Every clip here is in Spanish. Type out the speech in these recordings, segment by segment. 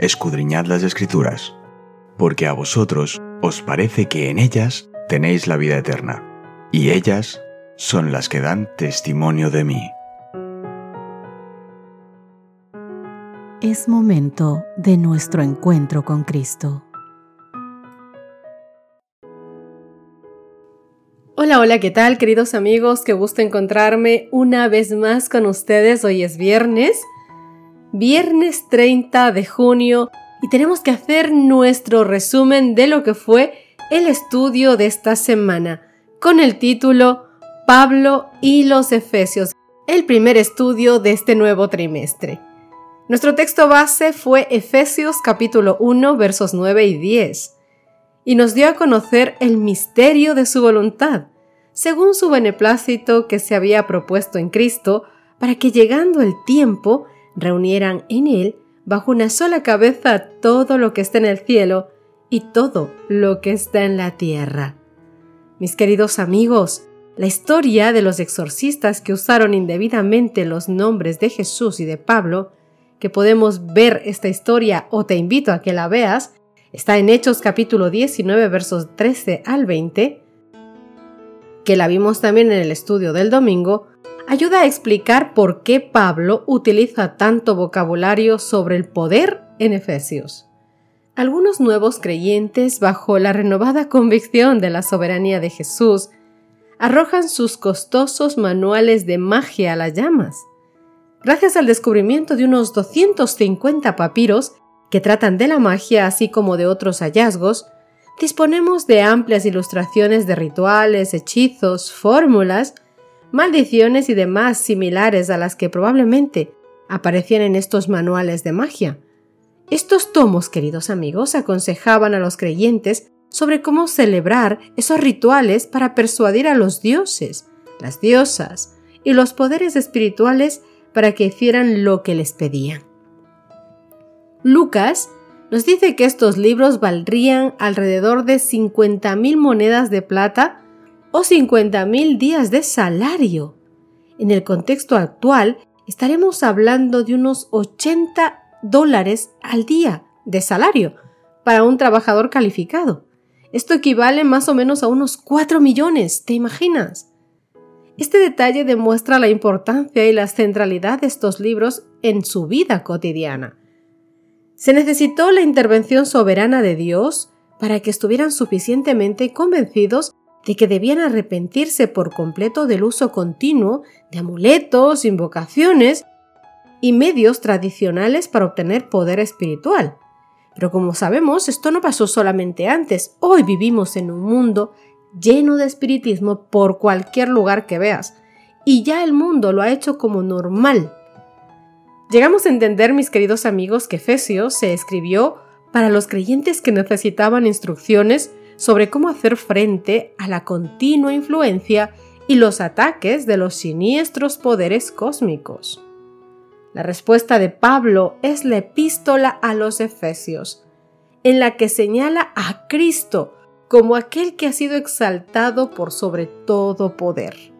escudriñad las escrituras, porque a vosotros os parece que en ellas tenéis la vida eterna, y ellas son las que dan testimonio de mí. Es momento de nuestro encuentro con Cristo. Hola, hola, ¿qué tal queridos amigos? Qué gusto encontrarme una vez más con ustedes. Hoy es viernes, viernes 30 de junio, y tenemos que hacer nuestro resumen de lo que fue el estudio de esta semana, con el título Pablo y los Efesios, el primer estudio de este nuevo trimestre. Nuestro texto base fue Efesios capítulo 1 versos 9 y 10, y nos dio a conocer el misterio de su voluntad, según su beneplácito que se había propuesto en Cristo, para que llegando el tiempo reunieran en él bajo una sola cabeza todo lo que está en el cielo y todo lo que está en la tierra. Mis queridos amigos, la historia de los exorcistas que usaron indebidamente los nombres de Jesús y de Pablo, que podemos ver esta historia o te invito a que la veas, está en Hechos capítulo 19 versos 13 al 20, que la vimos también en el estudio del domingo, ayuda a explicar por qué Pablo utiliza tanto vocabulario sobre el poder en Efesios. Algunos nuevos creyentes, bajo la renovada convicción de la soberanía de Jesús, arrojan sus costosos manuales de magia a las llamas. Gracias al descubrimiento de unos 250 papiros que tratan de la magia así como de otros hallazgos, disponemos de amplias ilustraciones de rituales, hechizos, fórmulas, maldiciones y demás similares a las que probablemente aparecían en estos manuales de magia. Estos tomos, queridos amigos, aconsejaban a los creyentes sobre cómo celebrar esos rituales para persuadir a los dioses, las diosas y los poderes espirituales para que hicieran lo que les pedían. Lucas nos dice que estos libros valdrían alrededor de 50.000 monedas de plata o 50.000 días de salario. En el contexto actual, estaremos hablando de unos 80 dólares al día de salario para un trabajador calificado. Esto equivale más o menos a unos 4 millones, ¿te imaginas? Este detalle demuestra la importancia y la centralidad de estos libros en su vida cotidiana. Se necesitó la intervención soberana de Dios para que estuvieran suficientemente convencidos de que debían arrepentirse por completo del uso continuo de amuletos, invocaciones y medios tradicionales para obtener poder espiritual. Pero como sabemos, esto no pasó solamente antes. Hoy vivimos en un mundo lleno de espiritismo por cualquier lugar que veas. Y ya el mundo lo ha hecho como normal. Llegamos a entender, mis queridos amigos, que Efesios se escribió para los creyentes que necesitaban instrucciones sobre cómo hacer frente a la continua influencia y los ataques de los siniestros poderes cósmicos. La respuesta de Pablo es la epístola a los Efesios, en la que señala a Cristo como aquel que ha sido exaltado por sobre todo poder.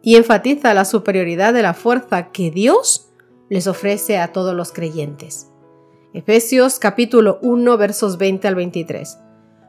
Y enfatiza la superioridad de la fuerza que Dios les ofrece a todos los creyentes. Efesios capítulo 1 versos 20 al 23.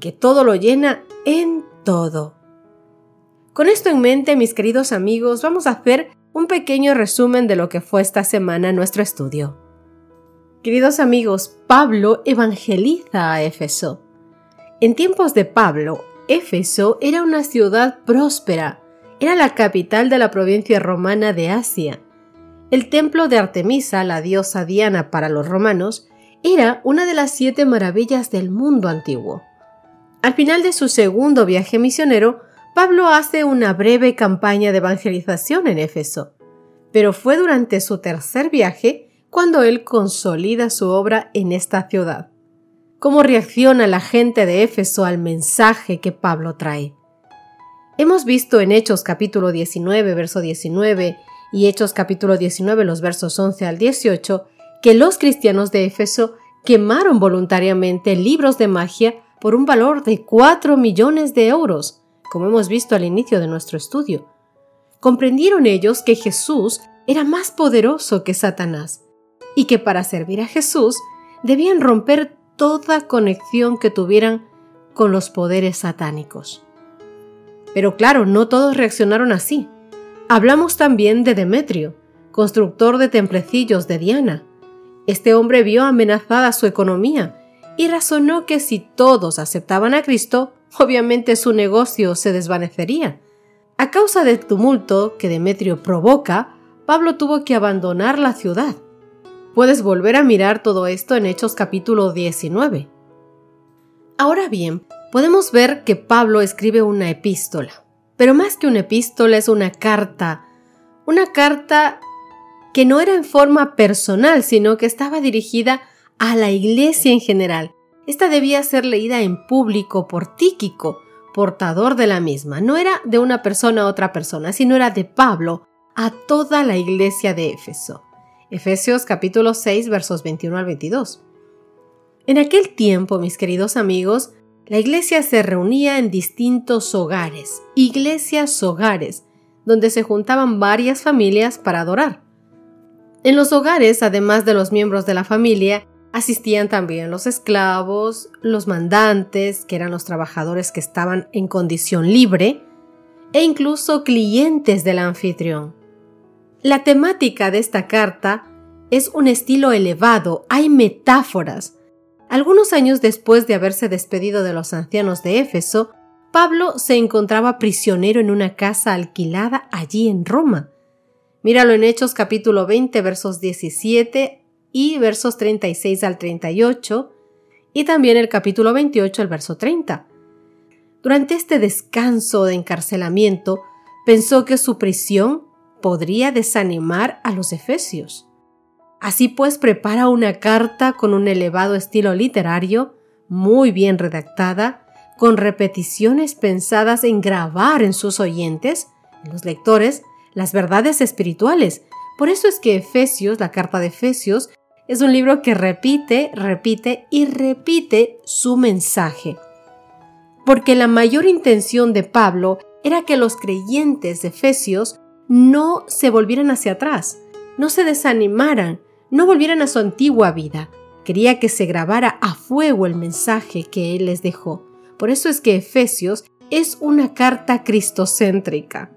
que todo lo llena en todo. Con esto en mente, mis queridos amigos, vamos a hacer un pequeño resumen de lo que fue esta semana nuestro estudio. Queridos amigos, Pablo evangeliza a Éfeso. En tiempos de Pablo, Éfeso era una ciudad próspera, era la capital de la provincia romana de Asia. El templo de Artemisa, la diosa Diana para los romanos, era una de las siete maravillas del mundo antiguo. Al final de su segundo viaje misionero, Pablo hace una breve campaña de evangelización en Éfeso, pero fue durante su tercer viaje cuando él consolida su obra en esta ciudad. cómo reacciona la gente de Éfeso al mensaje que Pablo trae. Hemos visto en Hechos capítulo 19, verso 19 y Hechos capítulo 19, los versos 11 al 18, que los cristianos de Éfeso quemaron voluntariamente libros de magia por un valor de 4 millones de euros, como hemos visto al inicio de nuestro estudio. Comprendieron ellos que Jesús era más poderoso que Satanás y que para servir a Jesús debían romper toda conexión que tuvieran con los poderes satánicos. Pero claro, no todos reaccionaron así. Hablamos también de Demetrio, constructor de templecillos de Diana. Este hombre vio amenazada su economía y razonó que si todos aceptaban a Cristo, obviamente su negocio se desvanecería. A causa del tumulto que Demetrio provoca, Pablo tuvo que abandonar la ciudad. Puedes volver a mirar todo esto en Hechos capítulo 19. Ahora bien, podemos ver que Pablo escribe una epístola, pero más que una epístola es una carta, una carta que no era en forma personal, sino que estaba dirigida a la iglesia en general. Esta debía ser leída en público por Tíquico, portador de la misma. No era de una persona a otra persona, sino era de Pablo a toda la iglesia de Éfeso. Efesios capítulo 6 versos 21 al 22. En aquel tiempo, mis queridos amigos, la iglesia se reunía en distintos hogares, iglesias hogares, donde se juntaban varias familias para adorar. En los hogares, además de los miembros de la familia, asistían también los esclavos, los mandantes, que eran los trabajadores que estaban en condición libre, e incluso clientes del anfitrión. La temática de esta carta es un estilo elevado, hay metáforas. Algunos años después de haberse despedido de los ancianos de Éfeso, Pablo se encontraba prisionero en una casa alquilada allí en Roma. Míralo en Hechos capítulo 20 versos 17 y versos 36 al 38 y también el capítulo 28 el verso 30. Durante este descanso de encarcelamiento, pensó que su prisión podría desanimar a los efesios. Así pues, prepara una carta con un elevado estilo literario, muy bien redactada, con repeticiones pensadas en grabar en sus oyentes, en los lectores, las verdades espirituales. Por eso es que Efesios, la carta de Efesios, es un libro que repite, repite y repite su mensaje. Porque la mayor intención de Pablo era que los creyentes de Efesios no se volvieran hacia atrás, no se desanimaran, no volvieran a su antigua vida. Quería que se grabara a fuego el mensaje que él les dejó. Por eso es que Efesios es una carta cristocéntrica.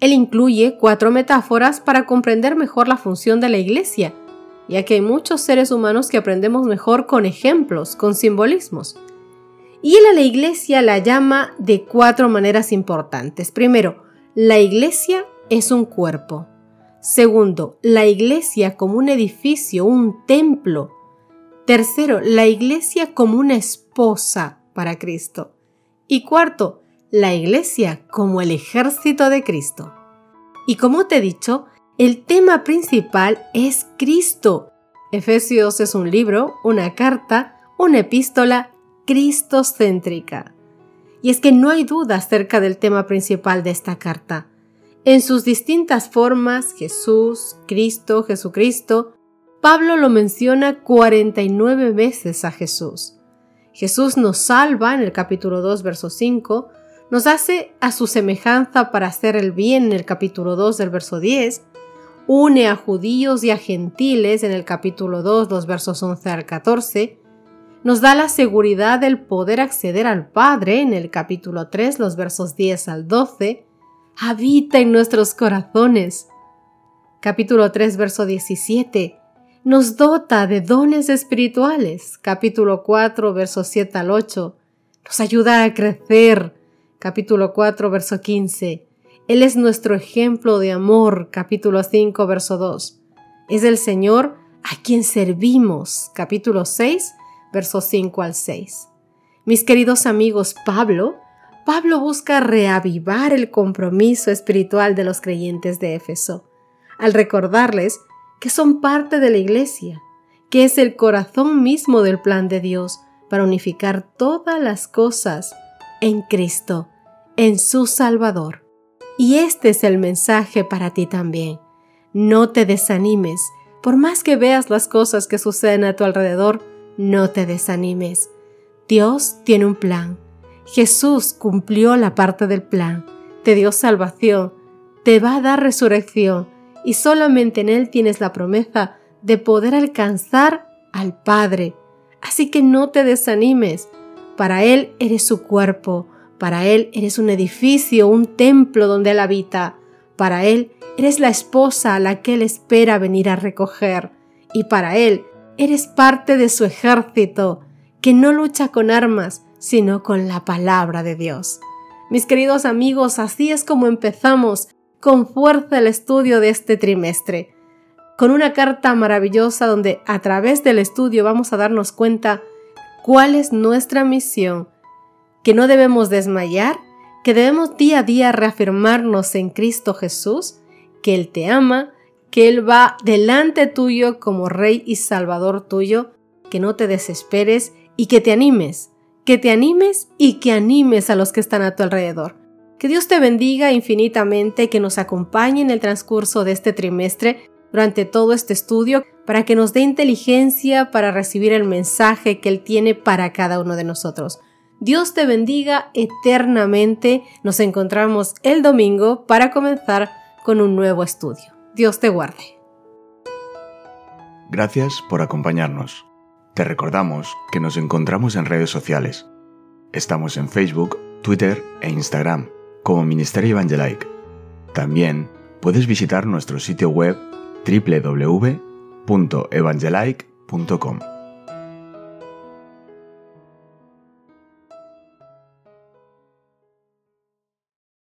Él incluye cuatro metáforas para comprender mejor la función de la iglesia, ya que hay muchos seres humanos que aprendemos mejor con ejemplos, con simbolismos. Y él a la iglesia la llama de cuatro maneras importantes. Primero, la iglesia es un cuerpo. Segundo, la iglesia como un edificio, un templo. Tercero, la iglesia como una esposa para Cristo. Y cuarto, la iglesia como el ejército de Cristo. Y como te he dicho, el tema principal es Cristo. Efesios es un libro, una carta, una epístola cristocéntrica. Y es que no hay duda acerca del tema principal de esta carta. En sus distintas formas, Jesús, Cristo, Jesucristo, Pablo lo menciona 49 veces a Jesús. Jesús nos salva en el capítulo 2, verso 5, nos hace a su semejanza para hacer el bien en el capítulo 2 del verso 10, une a judíos y a gentiles en el capítulo 2, los versos 11 al 14, nos da la seguridad del poder acceder al Padre en el capítulo 3, los versos 10 al 12, habita en nuestros corazones. Capítulo 3, verso 17, nos dota de dones espirituales. Capítulo 4, versos 7 al 8, nos ayuda a crecer. Capítulo 4, verso 15, él es nuestro ejemplo de amor, capítulo 5, verso 2. Es el Señor a quien servimos, capítulo 6, verso 5 al 6. Mis queridos amigos, Pablo, Pablo busca reavivar el compromiso espiritual de los creyentes de Éfeso, al recordarles que son parte de la iglesia, que es el corazón mismo del plan de Dios para unificar todas las cosas en Cristo, en su Salvador. Y este es el mensaje para ti también. No te desanimes, por más que veas las cosas que suceden a tu alrededor, no te desanimes. Dios tiene un plan. Jesús cumplió la parte del plan, te dio salvación, te va a dar resurrección y solamente en Él tienes la promesa de poder alcanzar al Padre. Así que no te desanimes. Para Él eres su cuerpo, para Él eres un edificio, un templo donde Él habita. Para Él eres la esposa a la que Él espera venir a recoger. Y para Él eres parte de su ejército, que no lucha con armas, sino con la palabra de Dios. Mis queridos amigos, así es como empezamos con fuerza el estudio de este trimestre, con una carta maravillosa donde a través del estudio vamos a darnos cuenta cuál es nuestra misión, que no debemos desmayar, que debemos día a día reafirmarnos en Cristo Jesús, que Él te ama, que Él va delante tuyo como Rey y Salvador tuyo, que no te desesperes y que te animes, que te animes y que animes a los que están a tu alrededor. Que Dios te bendiga infinitamente, que nos acompañe en el transcurso de este trimestre durante todo este estudio, para que nos dé inteligencia para recibir el mensaje que Él tiene para cada uno de nosotros. Dios te bendiga eternamente. Nos encontramos el domingo para comenzar con un nuevo estudio. Dios te guarde. Gracias por acompañarnos. Te recordamos que nos encontramos en redes sociales. Estamos en Facebook, Twitter e Instagram como Ministerio Evangelike. También puedes visitar nuestro sitio web www.evangelike.com.